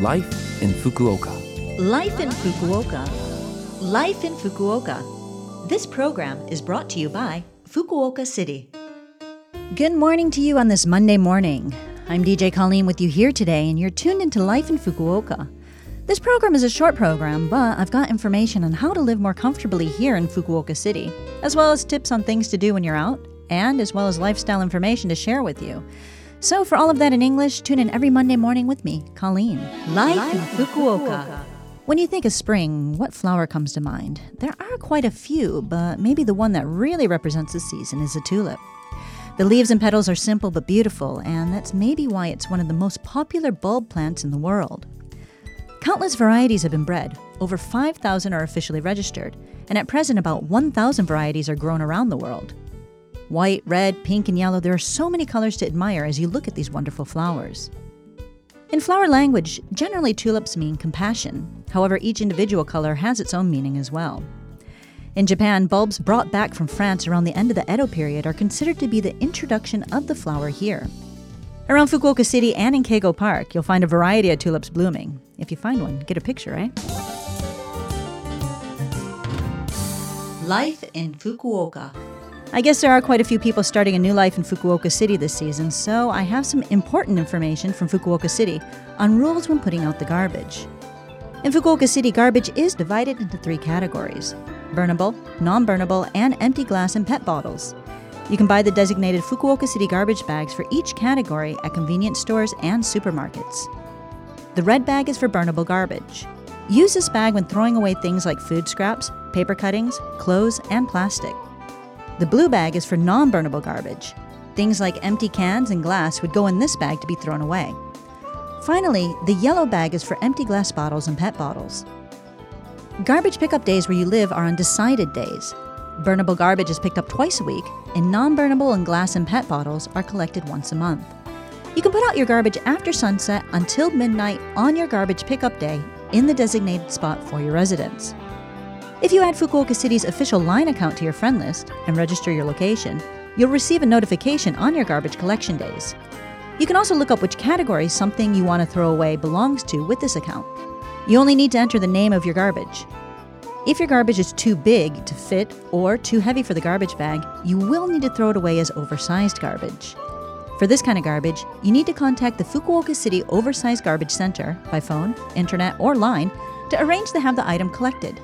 Life in Fukuoka. Life in Fukuoka. Life in Fukuoka. This program is brought to you by Fukuoka City. Good morning to you on this Monday morning. I'm DJ Colleen with you here today, and you're tuned into Life in Fukuoka. This program is a short program, but I've got information on how to live more comfortably here in Fukuoka City, as well as tips on things to do when you're out, and as well as lifestyle information to share with you. So, for all of that in English, tune in every Monday morning with me, Colleen. Life, in Fukuoka. When you think of spring, what flower comes to mind? There are quite a few, but maybe the one that really represents the season is a tulip. The leaves and petals are simple but beautiful, and that's maybe why it's one of the most popular bulb plants in the world. Countless varieties have been bred, over 5,000 are officially registered, and at present about 1,000 varieties are grown around the world. White, red, pink, and yellow, there are so many colors to admire as you look at these wonderful flowers. In flower language, generally tulips mean compassion. However, each individual color has its own meaning as well. In Japan, bulbs brought back from France around the end of the Edo period are considered to be the introduction of the flower here. Around Fukuoka City and in Keigo Park, you'll find a variety of tulips blooming. If you find one, get a picture, eh? Life in Fukuoka. I guess there are quite a few people starting a new life in Fukuoka City this season, so I have some important information from Fukuoka City on rules when putting out the garbage. In Fukuoka City, garbage is divided into three categories burnable, non burnable, and empty glass and PET bottles. You can buy the designated Fukuoka City garbage bags for each category at convenience stores and supermarkets. The red bag is for burnable garbage. Use this bag when throwing away things like food scraps, paper cuttings, clothes, and plastic. The blue bag is for non burnable garbage. Things like empty cans and glass would go in this bag to be thrown away. Finally, the yellow bag is for empty glass bottles and PET bottles. Garbage pickup days where you live are on decided days. Burnable garbage is picked up twice a week, and non burnable and glass and PET bottles are collected once a month. You can put out your garbage after sunset until midnight on your garbage pickup day in the designated spot for your residence. If you add Fukuoka City's official line account to your friend list and register your location, you'll receive a notification on your garbage collection days. You can also look up which category something you want to throw away belongs to with this account. You only need to enter the name of your garbage. If your garbage is too big to fit or too heavy for the garbage bag, you will need to throw it away as oversized garbage. For this kind of garbage, you need to contact the Fukuoka City Oversized Garbage Center by phone, internet, or line to arrange to have the item collected.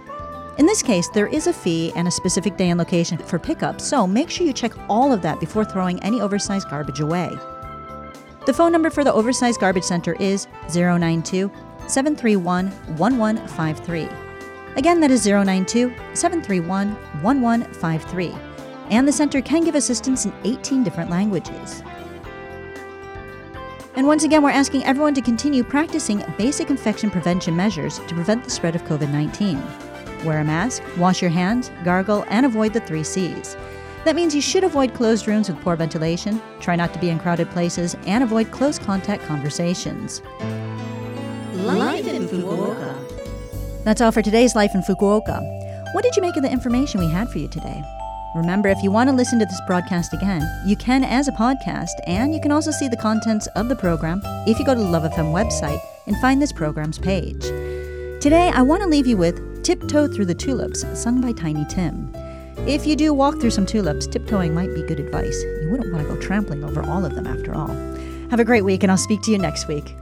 In this case, there is a fee and a specific day and location for pickup, so make sure you check all of that before throwing any oversized garbage away. The phone number for the Oversized Garbage Center is 092 731 1153. Again, that is 092 731 1153. And the center can give assistance in 18 different languages. And once again, we're asking everyone to continue practicing basic infection prevention measures to prevent the spread of COVID 19. Wear a mask, wash your hands, gargle, and avoid the three C's. That means you should avoid closed rooms with poor ventilation, try not to be in crowded places, and avoid close contact conversations. Life in Fukuoka. That's all for today's Life in Fukuoka. What did you make of the information we had for you today? Remember, if you want to listen to this broadcast again, you can as a podcast, and you can also see the contents of the program if you go to the Love FM website and find this program's page. Today, I want to leave you with Tiptoe Through the Tulips, sung by Tiny Tim. If you do walk through some tulips, tiptoeing might be good advice. You wouldn't want to go trampling over all of them after all. Have a great week, and I'll speak to you next week.